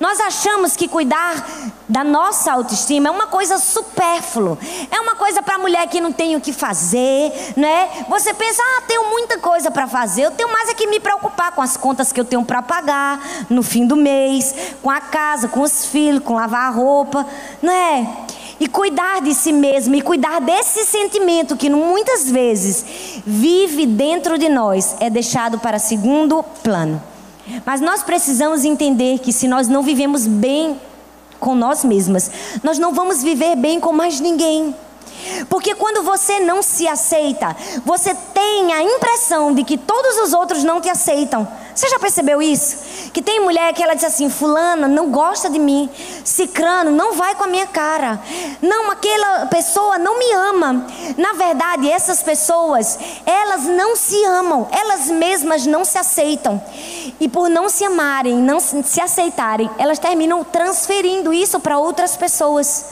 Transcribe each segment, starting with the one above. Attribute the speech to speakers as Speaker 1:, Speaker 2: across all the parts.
Speaker 1: Nós achamos que cuidar da nossa autoestima é uma coisa supérflua, é uma coisa para mulher que não tem o que fazer, né? Você pensa, ah, tenho muita coisa para fazer, eu tenho mais é que me preocupar com as contas que eu tenho para pagar no fim do mês, com a casa, com os filhos, com lavar a roupa, não é? E cuidar de si mesmo e cuidar desse sentimento que muitas vezes vive dentro de nós é deixado para segundo plano. Mas nós precisamos entender que se nós não vivemos bem com nós mesmas, nós não vamos viver bem com mais ninguém. Porque quando você não se aceita, você tem a impressão de que todos os outros não te aceitam. Você já percebeu isso? Que tem mulher que ela diz assim: Fulana não gosta de mim, Cicrano não vai com a minha cara, não, aquela pessoa não me ama. Na verdade, essas pessoas, elas não se amam, elas mesmas não se aceitam. E por não se amarem, não se aceitarem, elas terminam transferindo isso para outras pessoas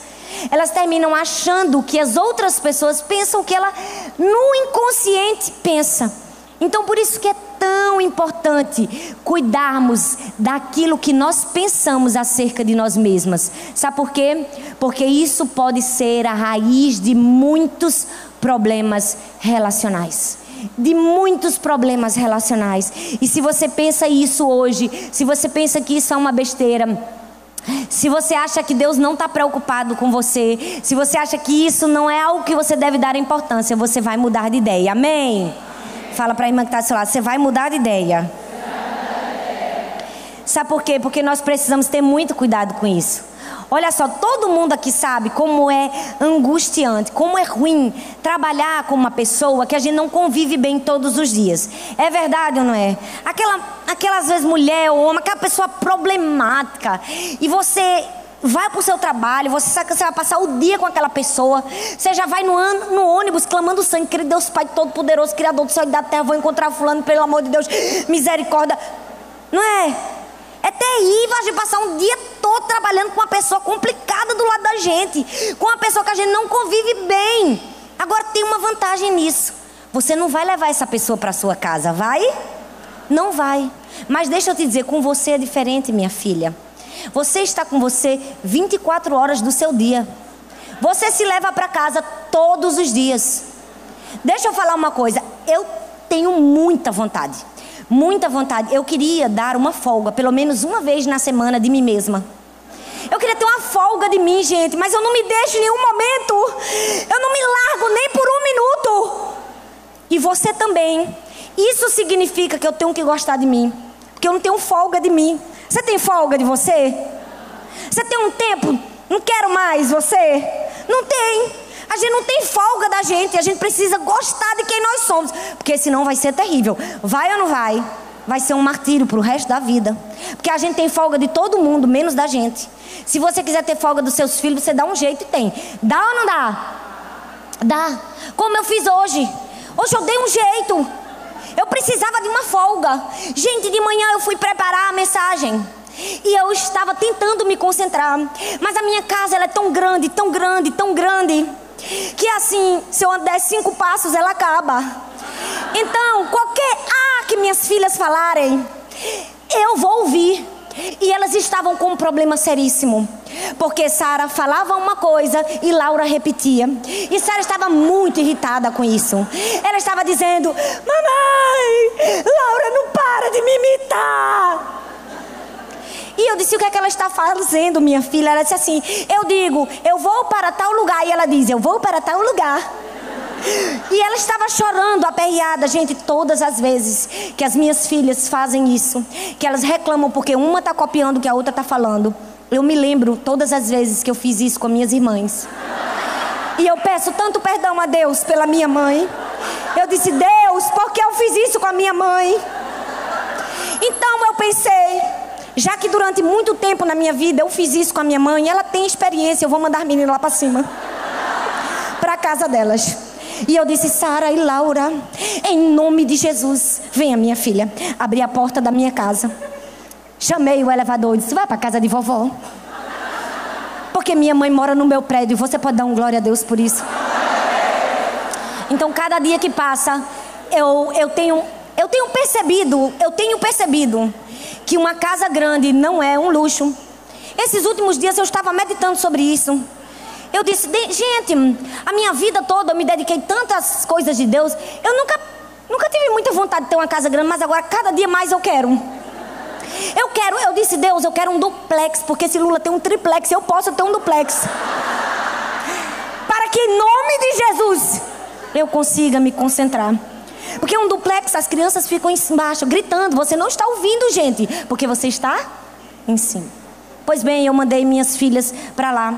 Speaker 1: elas terminam achando que as outras pessoas pensam que ela no inconsciente pensa. Então por isso que é tão importante cuidarmos daquilo que nós pensamos acerca de nós mesmas. Sabe por quê? Porque isso pode ser a raiz de muitos problemas relacionais de muitos problemas relacionais. E se você pensa isso hoje, se você pensa que isso é uma besteira, se você acha que Deus não está preocupado com você, se você acha que isso não é algo que você deve dar importância, você vai mudar de ideia. Amém? Fala para a irmã que está do seu lado, você vai mudar de ideia. Sabe por quê? Porque nós precisamos ter muito cuidado com isso. Olha só, todo mundo aqui sabe como é angustiante, como é ruim trabalhar com uma pessoa que a gente não convive bem todos os dias. É verdade ou não é? Aquela, aquela às vezes mulher ou homem, aquela pessoa problemática. E você vai para o seu trabalho, você sabe que você vai passar o dia com aquela pessoa, você já vai no, no ônibus clamando sangue, querido Deus Pai Todo-Poderoso, Criador do céu e da terra, vou encontrar fulano, pelo amor de Deus, misericórdia. Não é? É terrível a gente passar um dia todo trabalhando com uma pessoa complicada do lado da gente, com uma pessoa que a gente não convive bem. Agora tem uma vantagem nisso. Você não vai levar essa pessoa para sua casa, vai? Não vai. Mas deixa eu te dizer, com você é diferente, minha filha. Você está com você 24 horas do seu dia. Você se leva para casa todos os dias. Deixa eu falar uma coisa, eu tenho muita vontade muita vontade. Eu queria dar uma folga, pelo menos uma vez na semana, de mim mesma. Eu queria ter uma folga de mim, gente, mas eu não me deixo em nenhum momento. Eu não me largo nem por um minuto. E você também. Isso significa que eu tenho que gostar de mim. Porque eu não tenho folga de mim. Você tem folga de você? Você tem um tempo? Não quero mais você? Não tem. A gente não tem folga da gente, a gente precisa gostar de quem nós somos, porque senão vai ser terrível. Vai ou não vai? Vai ser um martírio para o resto da vida. Porque a gente tem folga de todo mundo, menos da gente. Se você quiser ter folga dos seus filhos, você dá um jeito e tem. Dá ou não dá? Dá. Como eu fiz hoje. Hoje eu dei um jeito. Eu precisava de uma folga. Gente, de manhã eu fui preparar a mensagem. E eu estava tentando me concentrar. Mas a minha casa ela é tão grande, tão grande, tão grande que assim, se eu andar cinco passos, ela acaba. Então, qualquer ah que minhas filhas falarem, eu vou ouvir. E elas estavam com um problema seríssimo. Porque Sara falava uma coisa e Laura repetia. E Sara estava muito irritada com isso. Ela estava dizendo: Mamãe, Laura não para de me imitar. E eu disse: O que é que ela está fazendo, minha filha? Ela disse assim: Eu digo, eu vou para tal lugar. E ela diz: Eu vou para tal lugar. E ela estava chorando, aperreada, gente, todas as vezes que as minhas filhas fazem isso, que elas reclamam porque uma está copiando o que a outra está falando. Eu me lembro todas as vezes que eu fiz isso com minhas irmãs. E eu peço tanto perdão a Deus pela minha mãe. Eu disse, Deus, por que eu fiz isso com a minha mãe? Então eu pensei, já que durante muito tempo na minha vida eu fiz isso com a minha mãe, ela tem experiência, eu vou mandar menino lá para cima. Para casa delas. E eu disse, Sara e Laura, em nome de Jesus, venha minha filha. Abri a porta da minha casa. Chamei o elevador e disse, vai para casa de vovó. Porque minha mãe mora no meu prédio. Você pode dar um glória a Deus por isso? Então, cada dia que passa, eu, eu tenho eu tenho percebido, eu tenho percebido que uma casa grande não é um luxo. Esses últimos dias eu estava meditando sobre isso. Eu disse, gente, a minha vida toda eu me dediquei tantas coisas de Deus. Eu nunca, nunca tive muita vontade de ter uma casa grande, mas agora cada dia mais eu quero. Eu quero, eu disse, Deus, eu quero um duplex, porque se Lula tem um triplex, eu posso ter um duplex. Para que em nome de Jesus eu consiga me concentrar. Porque um duplex, as crianças ficam embaixo gritando. Você não está ouvindo, gente, porque você está em cima. Pois bem, eu mandei minhas filhas para lá.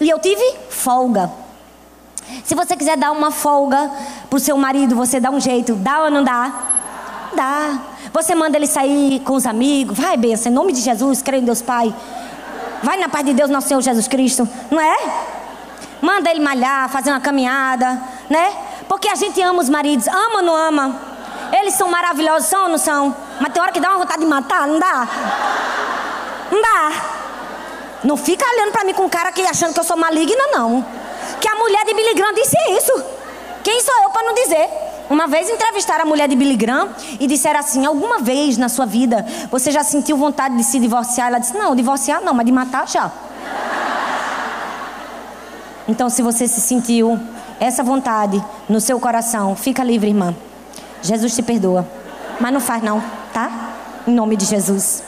Speaker 1: E eu tive folga. Se você quiser dar uma folga pro seu marido, você dá um jeito. Dá ou não dá? Dá. Você manda ele sair com os amigos. Vai, benção, em nome de Jesus, creio em Deus Pai. Vai na paz de Deus, nosso Senhor Jesus Cristo. Não é? Manda ele malhar, fazer uma caminhada, né? Porque a gente ama os maridos. Ama ou não ama? Eles são maravilhosos, são ou não são? Mas tem hora que dá uma vontade de matar, não dá? Não dá. Não fica olhando para mim com cara que achando que eu sou maligna, não. Que a mulher de Billy Graham disse isso. Quem sou eu para não dizer? Uma vez entrevistaram a mulher de Billy Graham e disseram assim: Alguma vez na sua vida você já sentiu vontade de se divorciar? Ela disse: Não, divorciar não, mas de matar já. Então, se você se sentiu essa vontade no seu coração, fica livre, irmã. Jesus te perdoa. Mas não faz, não, tá? Em nome de Jesus.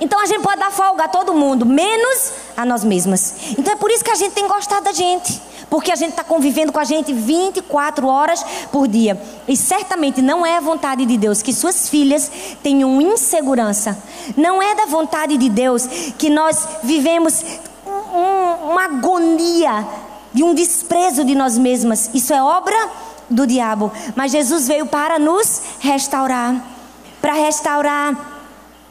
Speaker 1: Então a gente pode dar folga a todo mundo, menos a nós mesmas. Então é por isso que a gente tem gostado da gente. Porque a gente está convivendo com a gente 24 horas por dia. E certamente não é a vontade de Deus que suas filhas tenham insegurança. Não é da vontade de Deus que nós vivemos um, uma agonia de um desprezo de nós mesmas. Isso é obra do diabo. Mas Jesus veio para nos restaurar para restaurar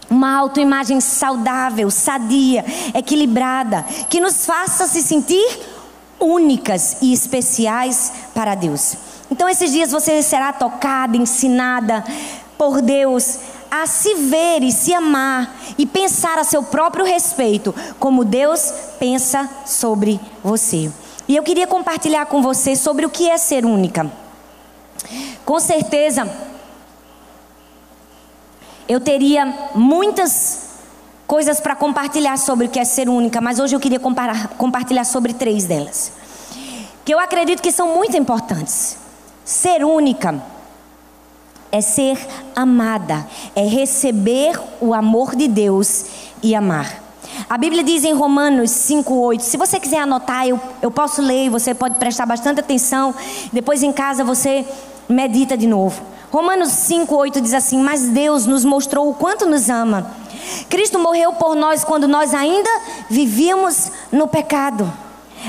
Speaker 1: uma autoimagem saudável, sadia, equilibrada, que nos faça se sentir únicas e especiais para Deus. Então, esses dias você será tocada, ensinada por Deus a se ver e se amar e pensar a seu próprio respeito, como Deus pensa sobre você. E eu queria compartilhar com você sobre o que é ser única. Com certeza, eu teria muitas coisas para compartilhar sobre o que é ser única, mas hoje eu queria compartilhar sobre três delas. Que eu acredito que são muito importantes. Ser única é ser amada, é receber o amor de Deus e amar. A Bíblia diz em Romanos 5,8. Se você quiser anotar, eu, eu posso ler, você pode prestar bastante atenção. Depois em casa você medita de novo. Romanos 5,8 diz assim: Mas Deus nos mostrou o quanto nos ama. Cristo morreu por nós quando nós ainda vivíamos no pecado.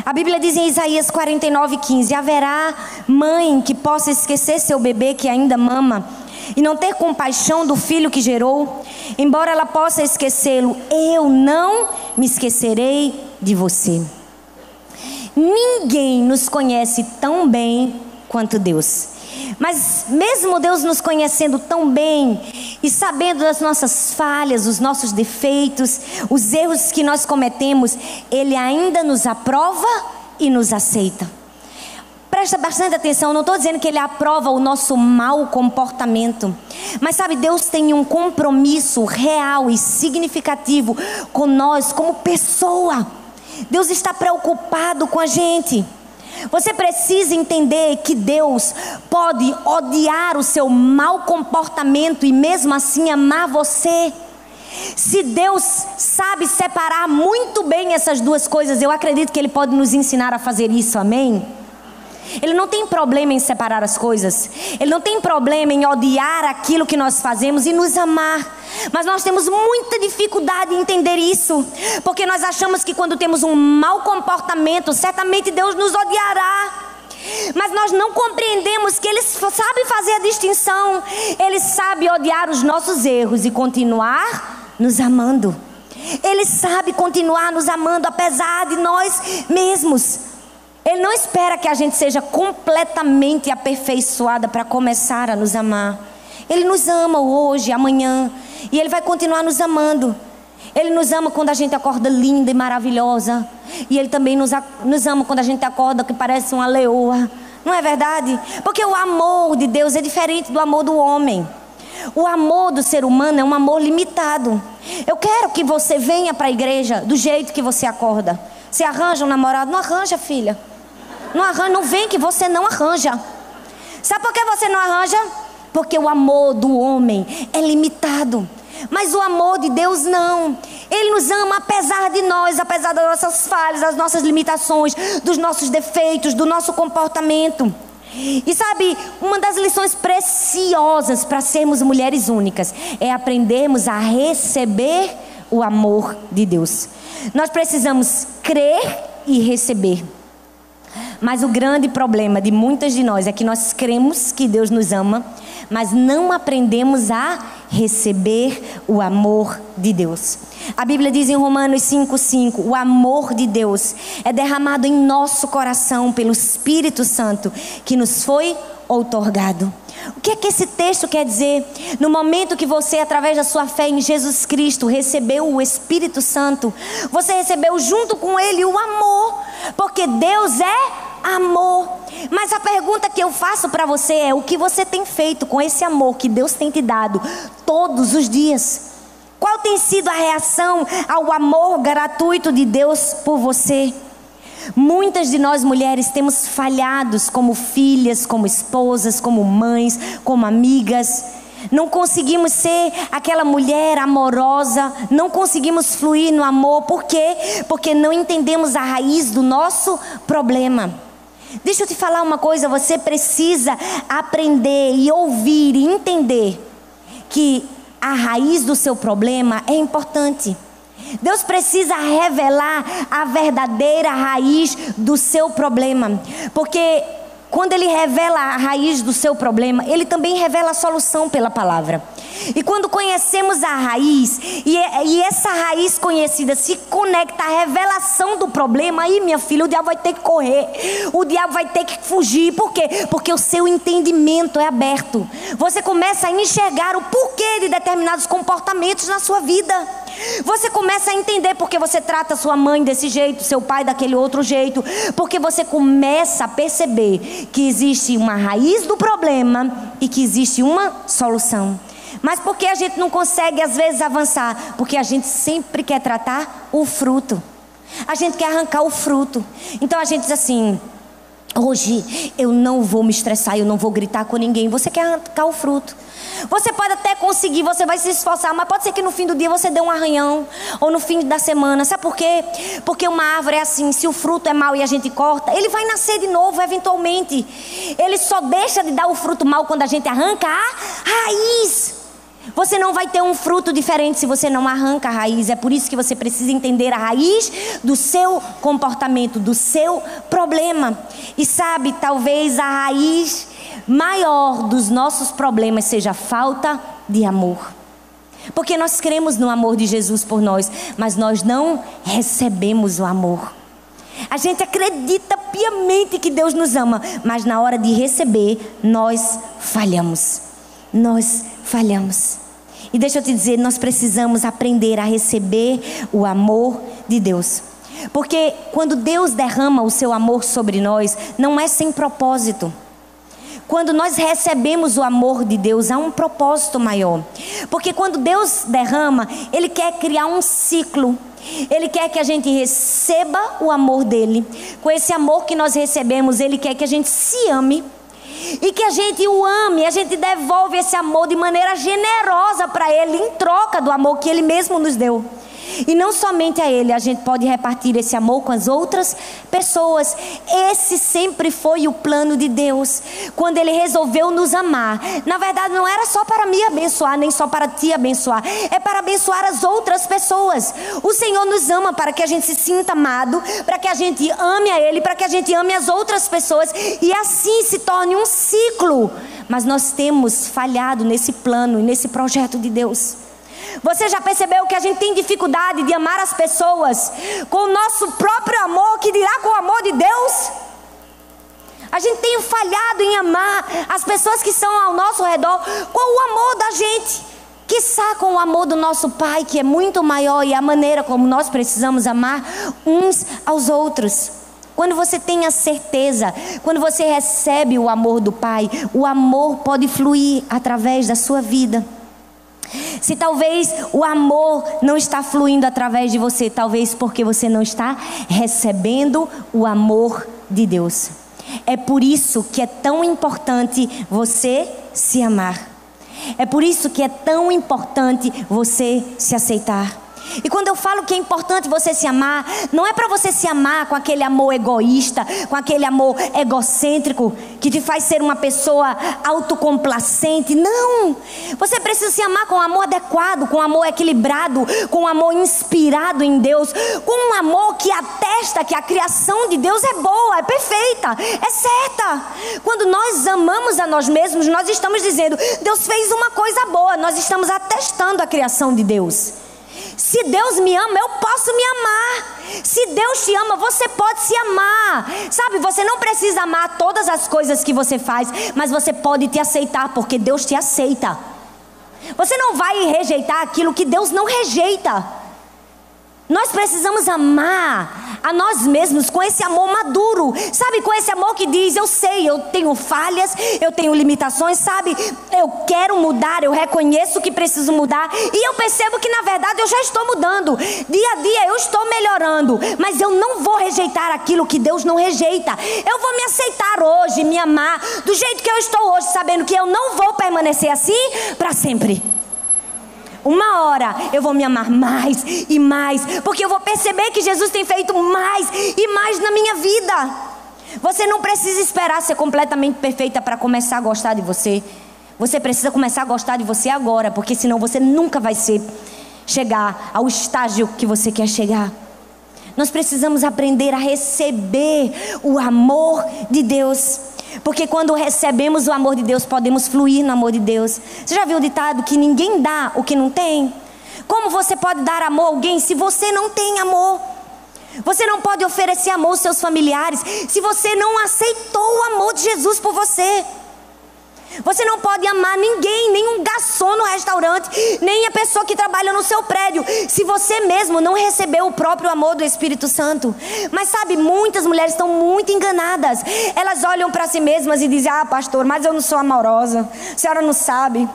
Speaker 1: A Bíblia diz em Isaías 49,15: Haverá mãe que possa esquecer seu bebê que ainda mama e não ter compaixão do filho que gerou, embora ela possa esquecê-lo, eu não me esquecerei de você. Ninguém nos conhece tão bem quanto Deus. Mas mesmo Deus nos conhecendo tão bem e sabendo das nossas falhas, os nossos defeitos, os erros que nós cometemos, Ele ainda nos aprova e nos aceita. Presta bastante atenção, não estou dizendo que Ele aprova o nosso mau comportamento, mas sabe, Deus tem um compromisso real e significativo com nós como pessoa. Deus está preocupado com a gente. Você precisa entender que Deus pode odiar o seu mau comportamento e mesmo assim amar você. Se Deus sabe separar muito bem essas duas coisas, eu acredito que Ele pode nos ensinar a fazer isso, amém? Ele não tem problema em separar as coisas. Ele não tem problema em odiar aquilo que nós fazemos e nos amar. Mas nós temos muita dificuldade em entender isso. Porque nós achamos que quando temos um mau comportamento, certamente Deus nos odiará. Mas nós não compreendemos que Ele sabe fazer a distinção. Ele sabe odiar os nossos erros e continuar nos amando. Ele sabe continuar nos amando apesar de nós mesmos. Ele não espera que a gente seja completamente aperfeiçoada para começar a nos amar. Ele nos ama hoje, amanhã, e Ele vai continuar nos amando. Ele nos ama quando a gente acorda linda e maravilhosa. E Ele também nos, nos ama quando a gente acorda que parece uma leoa. Não é verdade? Porque o amor de Deus é diferente do amor do homem. o amor do ser humano é um amor limitado. Eu quero que você venha para a igreja do jeito que você acorda. Você arranja um namorado? Não arranja, filha. Não arranja, não vem que você não arranja. Sabe por que você não arranja? Porque o amor do homem é limitado. Mas o amor de Deus não. Ele nos ama apesar de nós, apesar das nossas falhas, das nossas limitações, dos nossos defeitos, do nosso comportamento. E sabe, uma das lições preciosas para sermos mulheres únicas é aprendermos a receber o amor de Deus. Nós precisamos crer e receber. Mas o grande problema de muitas de nós é que nós cremos que Deus nos ama, mas não aprendemos a receber o amor de Deus. A Bíblia diz em Romanos 5,5: o amor de Deus é derramado em nosso coração pelo Espírito Santo que nos foi outorgado. O que é que esse texto quer dizer? No momento que você, através da sua fé em Jesus Cristo, recebeu o Espírito Santo, você recebeu junto com ele o amor, porque Deus é amor. Mas a pergunta que eu faço para você é: o que você tem feito com esse amor que Deus tem te dado todos os dias? Qual tem sido a reação ao amor gratuito de Deus por você? Muitas de nós mulheres temos falhados como filhas, como esposas, como mães, como amigas. Não conseguimos ser aquela mulher amorosa, não conseguimos fluir no amor, por quê? Porque não entendemos a raiz do nosso problema. Deixa eu te falar uma coisa: você precisa aprender e ouvir e entender que a raiz do seu problema é importante. Deus precisa revelar a verdadeira raiz do seu problema, porque quando Ele revela a raiz do seu problema, Ele também revela a solução pela palavra. E quando conhecemos a raiz, e, e, essa raiz conhecida se conecta à revelação do problema, aí, minha filha, o diabo vai ter que correr, o diabo vai ter que fugir. Por quê? Porque o seu entendimento é aberto. Você começa a enxergar o porquê de determinados comportamentos na sua vida. Você começa a entender porque você trata sua mãe desse jeito, seu pai daquele outro jeito, porque você começa a perceber que existe uma raiz do problema e que existe uma solução. Mas por que a gente não consegue às vezes avançar? Porque a gente sempre quer tratar o fruto. A gente quer arrancar o fruto. Então a gente diz assim: Hoje eu não vou me estressar, eu não vou gritar com ninguém. Você quer arrancar o fruto. Você pode até conseguir, você vai se esforçar, mas pode ser que no fim do dia você dê um arranhão, ou no fim da semana. Sabe por quê? Porque uma árvore é assim: se o fruto é mau e a gente corta, ele vai nascer de novo, eventualmente. Ele só deixa de dar o fruto mau quando a gente arranca a raiz. Você não vai ter um fruto diferente se você não arranca a raiz. É por isso que você precisa entender a raiz do seu comportamento, do seu problema. E sabe, talvez a raiz maior dos nossos problemas seja falta de amor. Porque nós cremos no amor de Jesus por nós, mas nós não recebemos o amor. A gente acredita piamente que Deus nos ama, mas na hora de receber, nós falhamos. Nós falhamos. E deixa eu te dizer, nós precisamos aprender a receber o amor de Deus. Porque quando Deus derrama o seu amor sobre nós, não é sem propósito. Quando nós recebemos o amor de Deus, há um propósito maior. Porque quando Deus derrama, Ele quer criar um ciclo. Ele quer que a gente receba o amor dele. Com esse amor que nós recebemos, Ele quer que a gente se ame e que a gente o ame, a gente devolve esse amor de maneira generosa para Ele, em troca do amor que Ele mesmo nos deu. E não somente a Ele, a gente pode repartir esse amor com as outras pessoas. Esse sempre foi o plano de Deus. Quando Ele resolveu nos amar. Na verdade, não era só para me abençoar, nem só para te abençoar. É para abençoar as outras pessoas. O Senhor nos ama para que a gente se sinta amado, para que a gente ame a Ele, para que a gente ame as outras pessoas. E assim se torne um ciclo. Mas nós temos falhado nesse plano e nesse projeto de Deus. Você já percebeu que a gente tem dificuldade de amar as pessoas com o nosso próprio amor, que dirá com o amor de Deus? A gente tem falhado em amar as pessoas que estão ao nosso redor com o amor da gente. Quiçá com o amor do nosso Pai, que é muito maior, e a maneira como nós precisamos amar uns aos outros. quando você tem a certeza, quando você recebe o amor do Pai, o amor pode fluir através da sua vida. Se talvez o amor não está fluindo através de você, talvez porque você não está recebendo o amor de Deus. É por isso que é tão importante você se amar. É por isso que é tão importante você se aceitar. E quando eu falo que é importante você se amar, não é para você se amar com aquele amor egoísta, com aquele amor egocêntrico que te faz ser uma pessoa autocomplacente. Não! Você precisa se amar com um amor adequado, com um amor equilibrado, com um amor inspirado em Deus, com um amor que atesta que a criação de Deus é boa, é perfeita, é certa. Quando nós amamos a nós mesmos, nós estamos dizendo: Deus fez uma coisa boa, nós estamos atestando a criação de Deus. Se Deus me ama, eu posso me amar. Se Deus te ama, você pode se amar. Sabe, você não precisa amar todas as coisas que você faz, mas você pode te aceitar, porque Deus te aceita. Você não vai rejeitar aquilo que Deus não rejeita. Nós precisamos amar a nós mesmos com esse amor maduro, sabe? Com esse amor que diz: Eu sei, eu tenho falhas, eu tenho limitações, sabe? Eu quero mudar, eu reconheço que preciso mudar e eu percebo que na verdade eu já estou mudando. Dia a dia eu estou melhorando, mas eu não vou rejeitar aquilo que Deus não rejeita. Eu vou me aceitar hoje, me amar do jeito que eu estou hoje, sabendo que eu não vou permanecer assim para sempre. Uma hora eu vou me amar mais e mais, porque eu vou perceber que Jesus tem feito mais e mais na minha vida. Você não precisa esperar ser completamente perfeita para começar a gostar de você. Você precisa começar a gostar de você agora, porque senão você nunca vai ser chegar ao estágio que você quer chegar. Nós precisamos aprender a receber o amor de Deus. Porque quando recebemos o amor de Deus, podemos fluir no amor de Deus. Você já viu o ditado que ninguém dá o que não tem? Como você pode dar amor a alguém se você não tem amor? Você não pode oferecer amor aos seus familiares se você não aceitou o amor de Jesus por você. Você não pode amar ninguém, nem um garçom no restaurante, nem a pessoa que trabalha no seu prédio, se você mesmo não recebeu o próprio amor do Espírito Santo. Mas sabe, muitas mulheres estão muito enganadas. Elas olham para si mesmas e dizem: Ah, pastor, mas eu não sou amorosa. A senhora não sabe.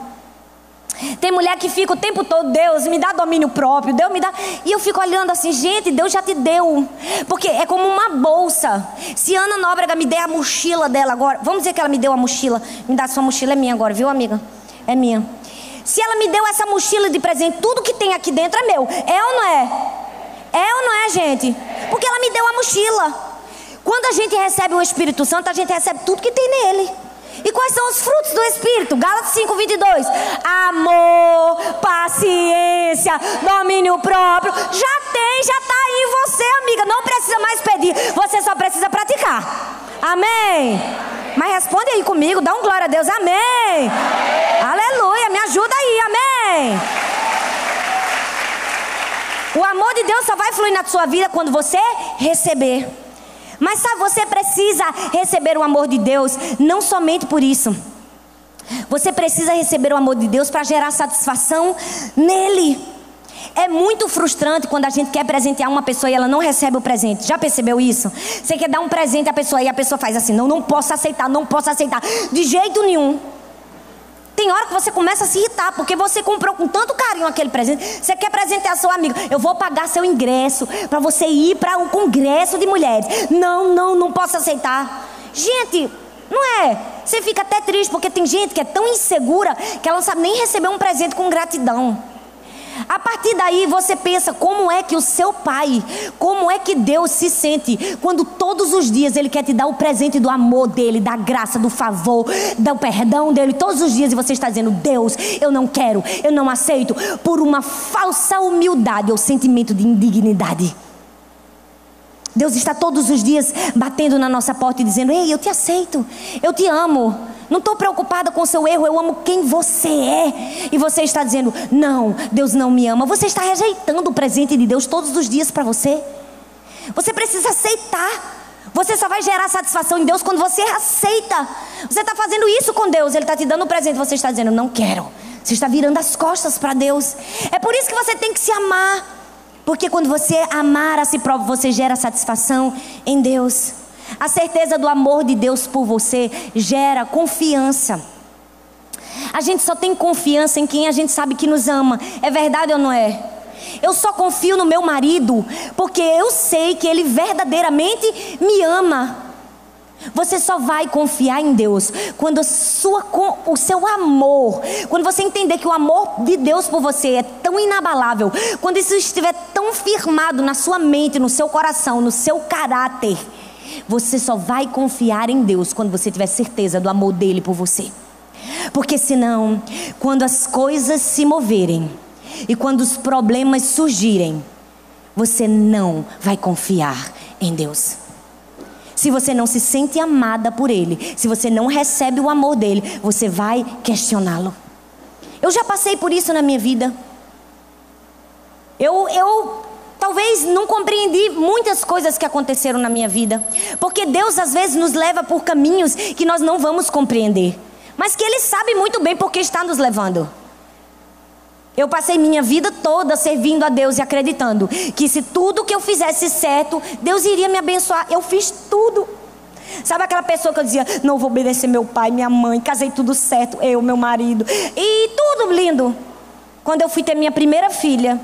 Speaker 1: Tem mulher que fica o tempo todo, Deus me dá domínio próprio, Deus me dá. E eu fico olhando assim, gente, Deus já te deu. Porque é como uma bolsa. Se Ana Nóbrega me der a mochila dela agora, vamos dizer que ela me deu a mochila, me dá sua mochila, é minha agora, viu, amiga? É minha. Se ela me deu essa mochila de presente, tudo que tem aqui dentro é meu. É ou não é? É ou não é, gente? Porque ela me deu a mochila. Quando a gente recebe o Espírito Santo, a gente recebe tudo que tem nele. E quais são os frutos do Espírito? Gálatas 5, 22. Amor, paciência, domínio próprio. Já tem, já está aí em você, amiga. Não precisa mais pedir, você só precisa praticar. Amém? Mas responde aí comigo, dá um glória a Deus. Amém. Amém. Aleluia, me ajuda aí, amém. O amor de Deus só vai fluir na sua vida quando você receber. Mas sabe, você precisa receber o amor de Deus, não somente por isso. Você precisa receber o amor de Deus para gerar satisfação nele. É muito frustrante quando a gente quer presentear uma pessoa e ela não recebe o presente. Já percebeu isso? Você quer dar um presente à pessoa e a pessoa faz assim: não, não posso aceitar, não posso aceitar. De jeito nenhum. Tem hora que você começa a se irritar, porque você comprou com tanto carinho aquele presente. Você quer presentear seu amigo. Eu vou pagar seu ingresso para você ir para um congresso de mulheres. Não, não, não posso aceitar. Gente, não é? Você fica até triste, porque tem gente que é tão insegura que ela não sabe nem receber um presente com gratidão. A partir daí você pensa como é que o seu pai, como é que Deus se sente quando todos os dias ele quer te dar o presente do amor dele, da graça, do favor, do perdão dele, todos os dias e você está dizendo: Deus, eu não quero, eu não aceito, por uma falsa humildade ou sentimento de indignidade. Deus está todos os dias batendo na nossa porta e dizendo: Ei, eu te aceito, eu te amo. Não estou preocupada com o seu erro, eu amo quem você é. E você está dizendo, não, Deus não me ama. Você está rejeitando o presente de Deus todos os dias para você. Você precisa aceitar. Você só vai gerar satisfação em Deus quando você aceita. Você está fazendo isso com Deus, Ele está te dando um presente, você está dizendo, não quero. Você está virando as costas para Deus. É por isso que você tem que se amar. Porque quando você amar a si próprio, você gera satisfação em Deus. A certeza do amor de Deus por você gera confiança. A gente só tem confiança em quem a gente sabe que nos ama. É verdade ou não é? Eu só confio no meu marido porque eu sei que ele verdadeiramente me ama. Você só vai confiar em Deus quando sua, o seu amor, quando você entender que o amor de Deus por você é tão inabalável, quando isso estiver tão firmado na sua mente, no seu coração, no seu caráter, você só vai confiar em Deus quando você tiver certeza do amor dele por você. Porque senão, quando as coisas se moverem e quando os problemas surgirem, você não vai confiar em Deus. Se você não se sente amada por Ele, se você não recebe o amor dele, você vai questioná-lo. Eu já passei por isso na minha vida. Eu, eu talvez não compreendi muitas coisas que aconteceram na minha vida. Porque Deus às vezes nos leva por caminhos que nós não vamos compreender mas que Ele sabe muito bem por que está nos levando. Eu passei minha vida toda servindo a Deus e acreditando que se tudo que eu fizesse certo, Deus iria me abençoar. Eu fiz tudo. Sabe aquela pessoa que eu dizia, não vou obedecer meu pai, minha mãe, casei tudo certo, eu, meu marido, e tudo lindo. Quando eu fui ter minha primeira filha,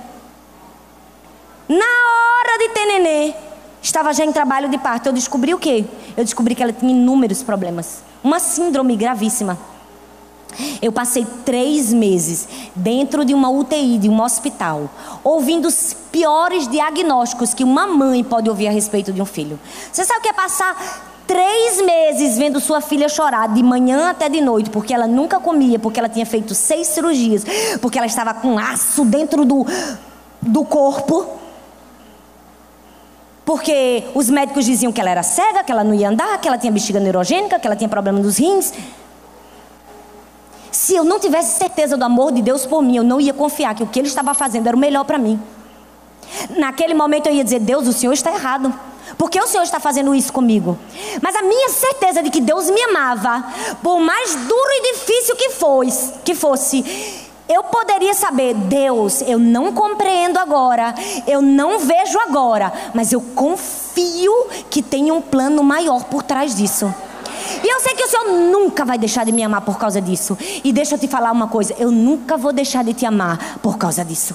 Speaker 1: na hora de ter nenê, estava já em trabalho de parto. Eu descobri o quê? Eu descobri que ela tinha inúmeros problemas uma síndrome gravíssima. Eu passei três meses dentro de uma UTI, de um hospital, ouvindo os piores diagnósticos que uma mãe pode ouvir a respeito de um filho. Você sabe o que é passar três meses vendo sua filha chorar, de manhã até de noite, porque ela nunca comia, porque ela tinha feito seis cirurgias, porque ela estava com aço dentro do, do corpo? Porque os médicos diziam que ela era cega, que ela não ia andar, que ela tinha bexiga neurogênica, que ela tinha problema nos rins. Se eu não tivesse certeza do amor de Deus por mim, eu não ia confiar que o que ele estava fazendo era o melhor para mim. Naquele momento eu ia dizer: Deus, o Senhor está errado. Porque o Senhor está fazendo isso comigo? Mas a minha certeza de que Deus me amava, por mais duro e difícil que fosse, que fosse eu poderia saber, Deus, eu não compreendo agora, eu não vejo agora, mas eu confio que tem um plano maior por trás disso. E eu sei que o Senhor nunca vai deixar de me amar por causa disso. E deixa eu te falar uma coisa: eu nunca vou deixar de te amar por causa disso.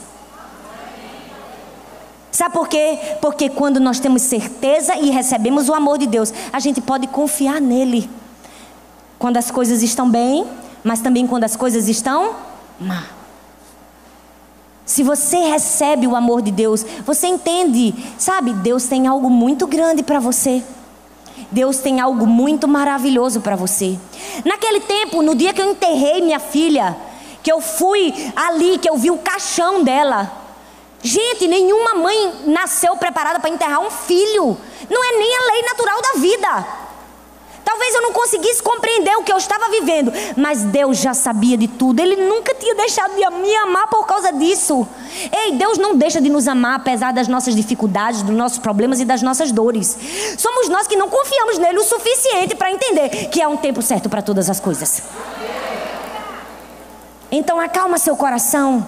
Speaker 1: Sabe por quê? Porque quando nós temos certeza e recebemos o amor de Deus, a gente pode confiar nele. Quando as coisas estão bem, mas também quando as coisas estão má. Se você recebe o amor de Deus, você entende, sabe? Deus tem algo muito grande para você. Deus tem algo muito maravilhoso para você. Naquele tempo, no dia que eu enterrei minha filha, que eu fui ali, que eu vi o caixão dela. Gente, nenhuma mãe nasceu preparada para enterrar um filho. Não é nem a lei natural da vida. Talvez eu não conseguisse compreender o que eu estava vivendo, mas Deus já sabia de tudo. Ele nunca tinha deixado de me amar por causa disso. Ei, Deus não deixa de nos amar apesar das nossas dificuldades, dos nossos problemas e das nossas dores. Somos nós que não confiamos nele o suficiente para entender que é um tempo certo para todas as coisas. Então acalma seu coração.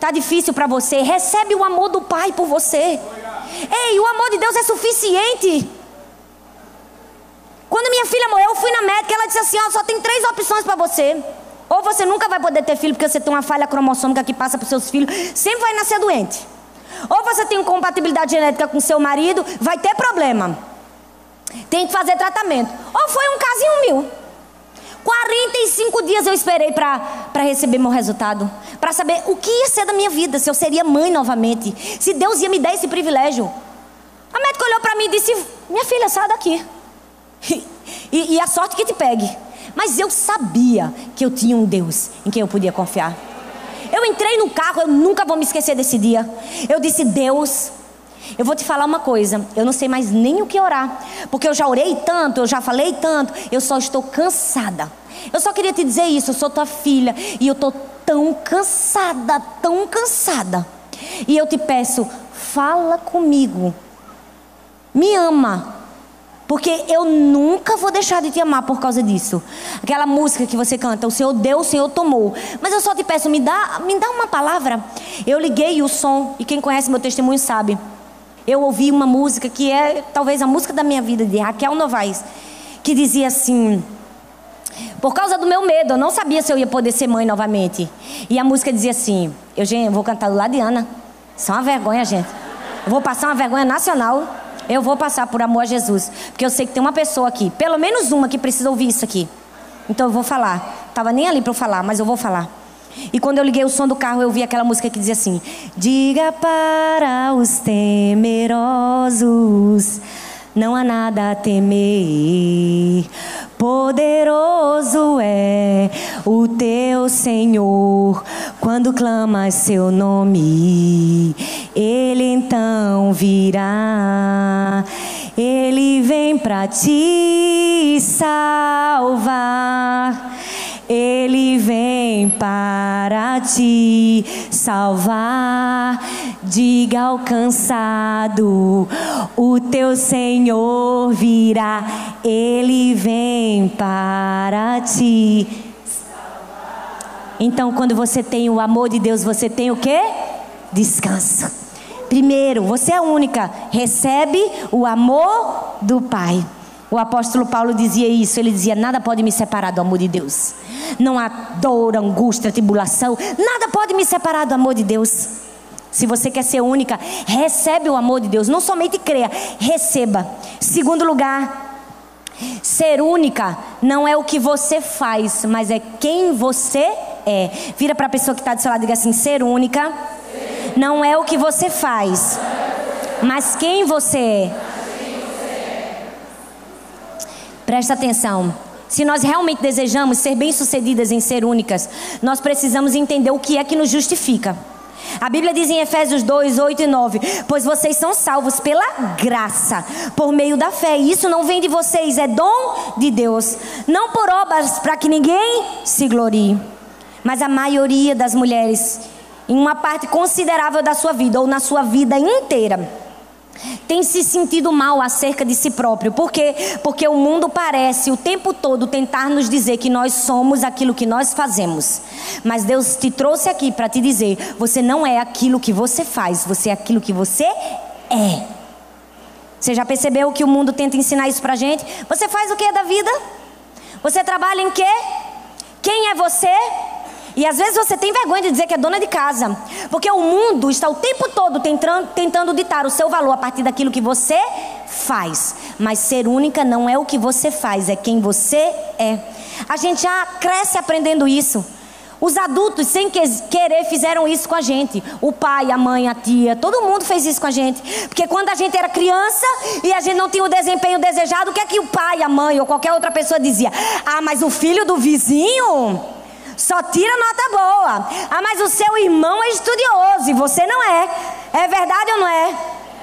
Speaker 1: Tá difícil para você, recebe o amor do Pai por você. Ei, o amor de Deus é suficiente. Quando minha filha morreu, eu fui na médica e ela disse assim: ó, só tem três opções para você. Ou você nunca vai poder ter filho porque você tem uma falha cromossômica que passa para seus filhos, sempre vai nascer doente. Ou você tem compatibilidade genética com seu marido, vai ter problema. Tem que fazer tratamento. Ou foi um casinho mil. 45 dias eu esperei para receber meu resultado. Para saber o que ia ser da minha vida, se eu seria mãe novamente. Se Deus ia me dar esse privilégio. A médica olhou para mim e disse: Minha filha, sai daqui. E, e a sorte que te pegue. Mas eu sabia que eu tinha um Deus em quem eu podia confiar. Eu entrei no carro, eu nunca vou me esquecer desse dia. Eu disse: Deus, eu vou te falar uma coisa, eu não sei mais nem o que orar, porque eu já orei tanto, eu já falei tanto, eu só estou cansada. Eu só queria te dizer isso, eu sou tua filha e eu estou tão cansada, tão cansada. E eu te peço, fala comigo. Me ama, Porque eu nunca vou deixar de te amar por causa disso. Aquela música que você canta, o Senhor deu, o Senhor tomou. Mas eu só te peço, me dá, me dá uma palavra. Eu liguei o som, e quem conhece meu testemunho sabe. Eu ouvi uma música que é talvez a música da minha vida, de Raquel Novaes, que dizia assim. Por causa do meu medo, eu não sabia se eu ia poder ser mãe novamente. E a música dizia assim: Eu vou cantar do lado de Ana. Isso é uma vergonha, gente. Eu vou passar uma vergonha nacional. Eu vou passar por amor a Jesus. Porque eu sei que tem uma pessoa aqui, pelo menos uma, que precisa ouvir isso aqui. Então eu vou falar. Tava nem ali para eu falar, mas eu vou falar. E quando eu liguei o som do carro, eu vi aquela música que dizia assim: Diga para os temerosos, não há nada a temer. Poderoso é o teu Senhor, quando clamas seu nome, ele então virá. Ele vem para te salvar. Ele vem para te salvar. Diga ao cansado: o teu Senhor virá. Ele vem para salvar. Então, quando você tem o amor de Deus, você tem o que? Descanso. Primeiro, você é única, recebe o amor do Pai. O apóstolo Paulo dizia isso, ele dizia: Nada pode me separar do amor de Deus. Não há dor, angústia, tribulação, nada pode me separar do amor de Deus. Se você quer ser única, recebe o amor de Deus, não somente creia, receba. Segundo lugar, ser única não é o que você faz, mas é quem você é. Vira para a pessoa que está do seu lado e diga assim: ser única não é o que você faz, mas quem você é. Presta atenção. Se nós realmente desejamos ser bem-sucedidas em ser únicas, nós precisamos entender o que é que nos justifica. A Bíblia diz em Efésios 2, 8 e 9: Pois vocês são salvos pela graça, por meio da fé. E isso não vem de vocês, é dom de Deus. Não por obras para que ninguém se glorie. Mas a maioria das mulheres, em uma parte considerável da sua vida, ou na sua vida inteira, tem se sentido mal acerca de si próprio. Por quê? Porque o mundo parece o tempo todo tentar nos dizer que nós somos aquilo que nós fazemos. Mas Deus te trouxe aqui para te dizer: você não é aquilo que você faz, você é aquilo que você é. Você já percebeu que o mundo tenta ensinar isso pra gente? Você faz o que da vida? Você trabalha em quê? Quem é você? E às vezes você tem vergonha de dizer que é dona de casa, porque o mundo está o tempo todo tentando, ditar o seu valor a partir daquilo que você faz. Mas ser única não é o que você faz, é quem você é. A gente já cresce aprendendo isso. Os adultos, sem querer, fizeram isso com a gente. O pai, a mãe, a tia, todo mundo fez isso com a gente. Porque quando a gente era criança e a gente não tinha o desempenho desejado, o que é que o pai, a mãe ou qualquer outra pessoa dizia? Ah, mas o filho do vizinho só tira nota boa. Ah, mas o seu irmão é estudioso e você não é. É verdade ou não é?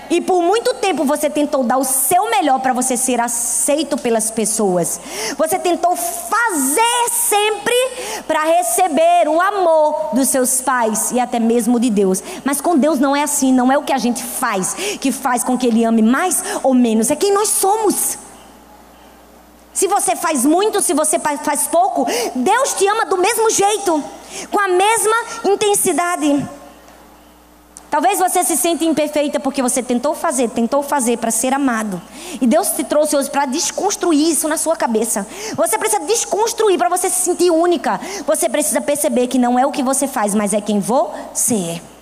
Speaker 1: E por muito tempo você tentou dar o seu melhor para você ser aceito pelas pessoas. Você tentou fazer sempre para receber o amor dos seus pais e até mesmo de Deus. Mas com Deus não é assim, não é o que a gente faz que faz com que ele ame mais ou menos, é quem nós somos. Se você faz muito, se você faz pouco, Deus te ama do mesmo jeito, com a mesma intensidade. Talvez você se sinta imperfeita porque você tentou fazer, tentou fazer para ser amado. E Deus te trouxe hoje para desconstruir isso na sua cabeça. Você precisa desconstruir para você se sentir única. Você precisa perceber que não é o que você faz, mas é quem você é.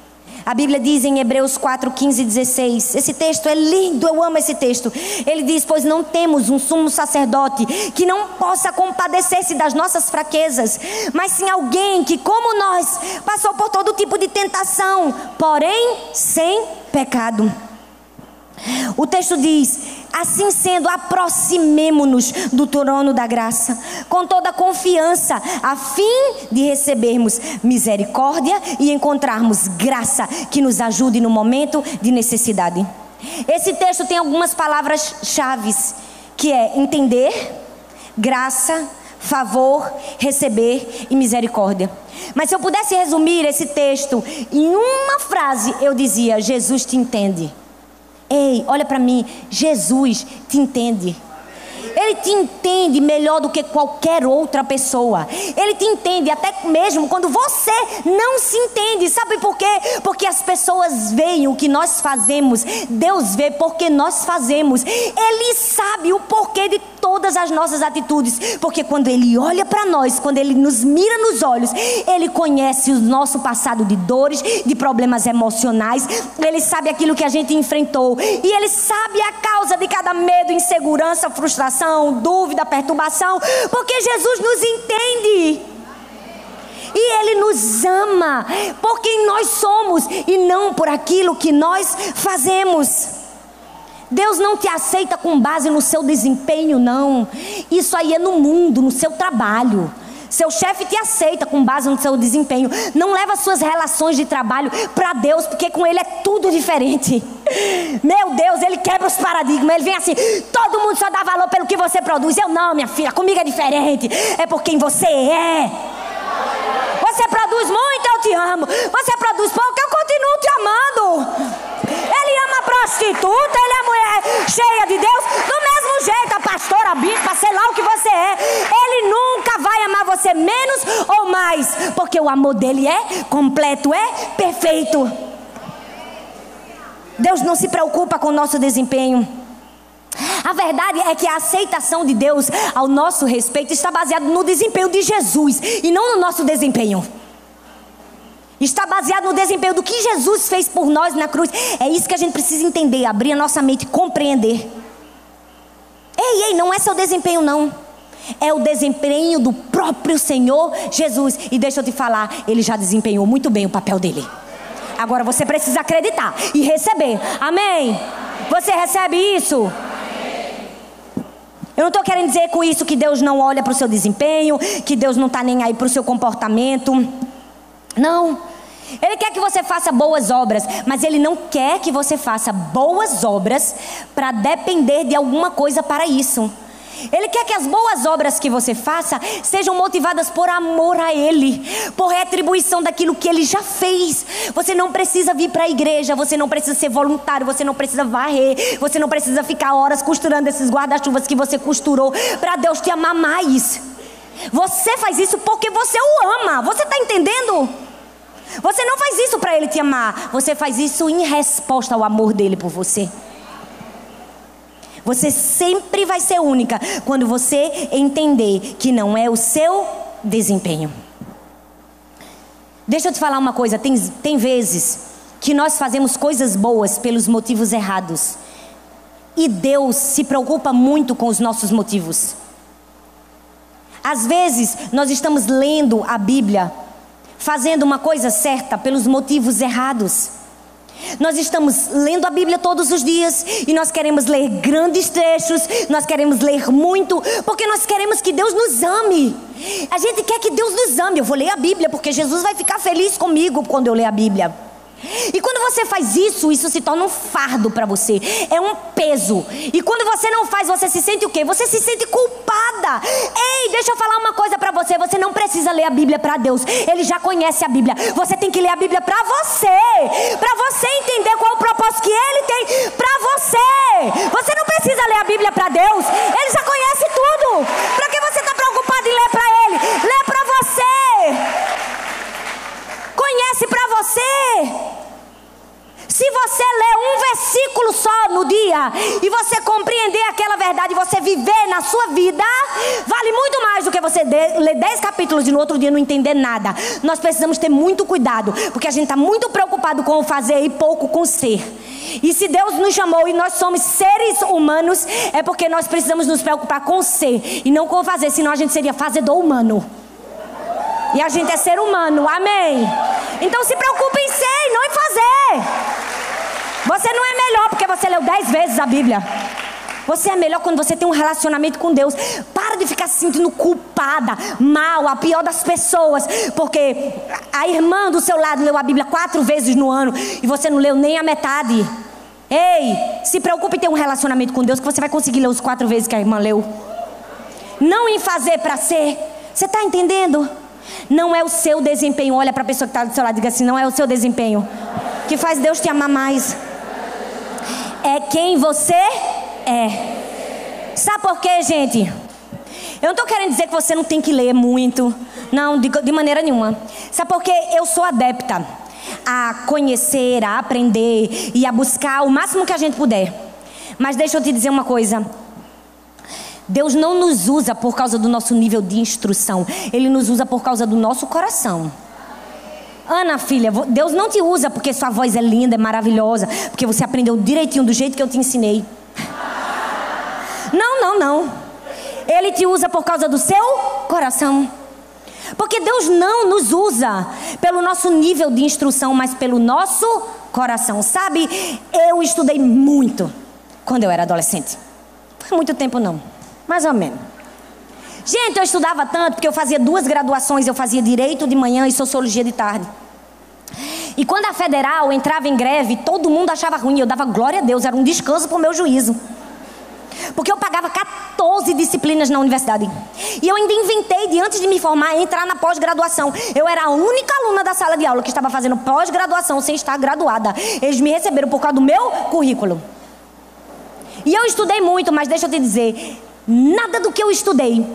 Speaker 1: A Bíblia diz em Hebreus 4, 15 e 16. Esse texto é lindo, eu amo esse texto. Ele diz: Pois não temos um sumo sacerdote que não possa compadecer-se das nossas fraquezas, mas sim alguém que, como nós, passou por todo tipo de tentação, porém sem pecado. O texto diz: Assim sendo, aproximemo-nos do trono da graça, com toda confiança, a fim de recebermos misericórdia e encontrarmos graça que nos ajude no momento de necessidade. Esse texto tem algumas palavras-chave, que é entender, graça, favor, receber e misericórdia. Mas se eu pudesse resumir esse texto em uma frase, eu dizia: Jesus te entende. Ei, olha para mim, Jesus te entende. Ele te entende melhor do que qualquer outra pessoa. Ele te entende até mesmo quando você não se entende. Sabe por quê? Porque as pessoas veem o que nós fazemos. Deus vê porque nós fazemos. Ele sabe o porquê de todas as nossas atitudes. Porque quando Ele olha para nós, quando Ele nos mira nos olhos, Ele conhece o nosso passado de dores, de problemas emocionais. Ele sabe aquilo que a gente enfrentou. E Ele sabe a causa de cada medo, insegurança, frustração, dúvida, perturbação. Porque Jesus nos entende. E Ele nos ama por quem nós somos e não por aquilo que nós fazemos. Deus não te aceita com base no seu desempenho, não. Isso aí é no mundo, no seu trabalho. Seu chefe te aceita com base no seu desempenho. Não leva suas relações de trabalho para Deus, porque com Ele é tudo diferente. Meu Deus, Ele quebra os paradigmas. Ele vem assim: todo mundo só dá valor pelo que você produz. Eu não, minha filha, comigo é diferente. É por quem você é. Você produz muito, eu te amo. Você produz pouco, eu continuo te amando. Ele ama a prostituta, ele é mulher cheia de Deus. Do mesmo jeito, a pastora, bispa, sei lá o que você é. Ele nunca vai amar você menos ou mais. Porque o amor dele é completo, é perfeito. Deus não se preocupa com o nosso desempenho. A verdade é que a aceitação de Deus ao nosso respeito está baseada no desempenho de Jesus e não no nosso desempenho. Está baseado no desempenho do que Jesus fez por nós na cruz. É isso que a gente precisa entender, abrir a nossa mente, compreender. Ei, ei, não é seu desempenho, não. É o desempenho do próprio Senhor Jesus. E deixa eu te falar, ele já desempenhou muito bem o papel dele. Agora você precisa acreditar e receber. Amém? Você recebe isso? Eu não estou querendo dizer com isso que Deus não olha para o seu desempenho, que Deus não está nem aí para o seu comportamento. Não. Ele quer que você faça boas obras, mas ele não quer que você faça boas obras para depender de alguma coisa para isso. Ele quer que as boas obras que você faça sejam motivadas por amor a Ele, por retribuição daquilo que Ele já fez. Você não precisa vir para a igreja, você não precisa ser voluntário, você não precisa varrer, você não precisa ficar horas costurando esses guarda-chuvas que você costurou para Deus te amar mais. Você faz isso porque você o ama. Você está entendendo? Você não faz isso para ele te amar. Você faz isso em resposta ao amor dele por você. Você sempre vai ser única quando você entender que não é o seu desempenho. Deixa eu te falar uma coisa: tem, tem vezes que nós fazemos coisas boas pelos motivos errados. E Deus se preocupa muito com os nossos motivos. Às vezes, nós estamos lendo a Bíblia fazendo uma coisa certa pelos motivos errados. Nós estamos lendo a Bíblia todos os dias e nós queremos ler grandes trechos, nós queremos ler muito, porque nós queremos que Deus nos ame. A gente quer que Deus nos ame. Eu vou ler a Bíblia porque Jesus vai ficar feliz comigo quando eu ler a Bíblia. E quando você faz isso, isso se torna um fardo para você, é um peso. E quando você não faz, você se sente o quê? Você se sente culpada. Ei, deixa eu falar uma coisa para você, você não precisa ler a Bíblia para Deus. Ele já conhece a Bíblia. Você tem que ler a Bíblia para você, para você entender qual o propósito que ele tem para você. Você não precisa ler a Bíblia para Deus. Ele já conhece tudo. Para que você está preocupado em ler para ele? Lê para você conhece para você. Se você ler um versículo só no dia e você compreender aquela verdade e você viver na sua vida, vale muito mais do que você ler dez capítulos e no outro dia não entender nada. Nós precisamos ter muito cuidado, porque a gente está muito preocupado com o fazer e pouco com o ser. E se Deus nos chamou e nós somos seres humanos, é porque nós precisamos nos preocupar com o ser e não com o fazer, senão a gente seria fazedor humano. E a gente é ser humano, amém? Então se preocupe em ser e não em fazer. Você não é melhor porque você leu dez vezes a Bíblia. Você é melhor quando você tem um relacionamento com Deus. Para de ficar se sentindo culpada, mal, a pior das pessoas. Porque a irmã do seu lado leu a Bíblia quatro vezes no ano e você não leu nem a metade. Ei, se preocupe em ter um relacionamento com Deus que você vai conseguir ler os quatro vezes que a irmã leu. Não em fazer para ser. Você está entendendo? Não é o seu desempenho. Olha para a pessoa que está do seu lado e diga assim: não é o seu desempenho que faz Deus te amar mais. É quem você é. Sabe por quê, gente? Eu não estou querendo dizer que você não tem que ler muito. Não, de, de maneira nenhuma. Sabe por quê? Eu sou adepta a conhecer, a aprender e a buscar o máximo que a gente puder. Mas deixa eu te dizer uma coisa. Deus não nos usa por causa do nosso nível de instrução. Ele nos usa por causa do nosso coração. Ana, filha, Deus não te usa porque sua voz é linda, é maravilhosa, porque você aprendeu direitinho do jeito que eu te ensinei. Não, não, não. Ele te usa por causa do seu coração. Porque Deus não nos usa pelo nosso nível de instrução, mas pelo nosso coração. Sabe, eu estudei muito quando eu era adolescente. Foi muito tempo, não. Mais ou menos. Gente, eu estudava tanto porque eu fazia duas graduações, eu fazia direito de manhã e sociologia de tarde. E quando a federal entrava em greve, todo mundo achava ruim, eu dava glória a Deus, era um descanso para o meu juízo. Porque eu pagava 14 disciplinas na universidade. E eu ainda inventei, de antes de me formar, entrar na pós-graduação. Eu era a única aluna da sala de aula que estava fazendo pós-graduação sem estar graduada. Eles me receberam por causa do meu currículo. E eu estudei muito, mas deixa eu te dizer, nada do que eu estudei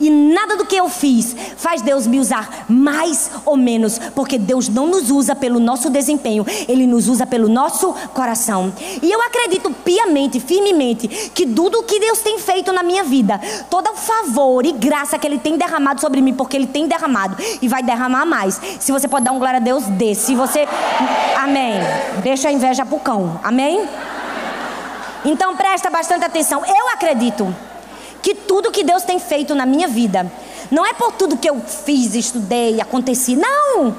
Speaker 1: e nada do que eu fiz faz Deus me usar mais ou menos, porque Deus não nos usa pelo nosso desempenho, Ele nos usa pelo nosso coração. E eu acredito piamente, firmemente, que tudo o que Deus tem feito na minha vida, todo o favor e graça que Ele tem derramado sobre mim, porque Ele tem derramado e vai derramar mais. Se você pode dar um glória a Deus, dê. Se você. Amém. Deixa a inveja pro cão. Amém? Então presta bastante atenção. Eu acredito que tudo que Deus tem feito na minha vida, não é por tudo que eu fiz, estudei, aconteci, não.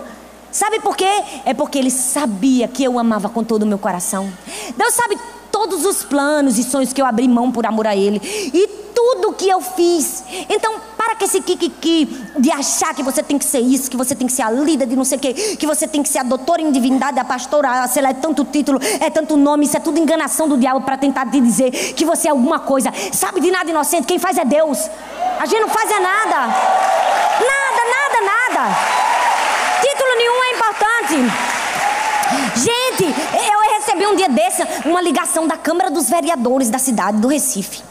Speaker 1: Sabe por quê? É porque Ele sabia que eu amava com todo o meu coração. Deus sabe todos os planos e sonhos que eu abri mão por amor a Ele. E tudo que eu fiz. Então, para com esse kikiki de achar que você tem que ser isso, que você tem que ser a líder de não sei o quê, que você tem que ser a doutora em divindade, a pastora, sei lá, é tanto título, é tanto nome, isso é tudo enganação do diabo para tentar te dizer que você é alguma coisa. Sabe de nada inocente, quem faz é Deus. A gente não faz é nada. Nada, nada, nada. Título nenhum é importante. Gente, eu recebi um dia desse uma ligação da Câmara dos Vereadores da cidade do Recife.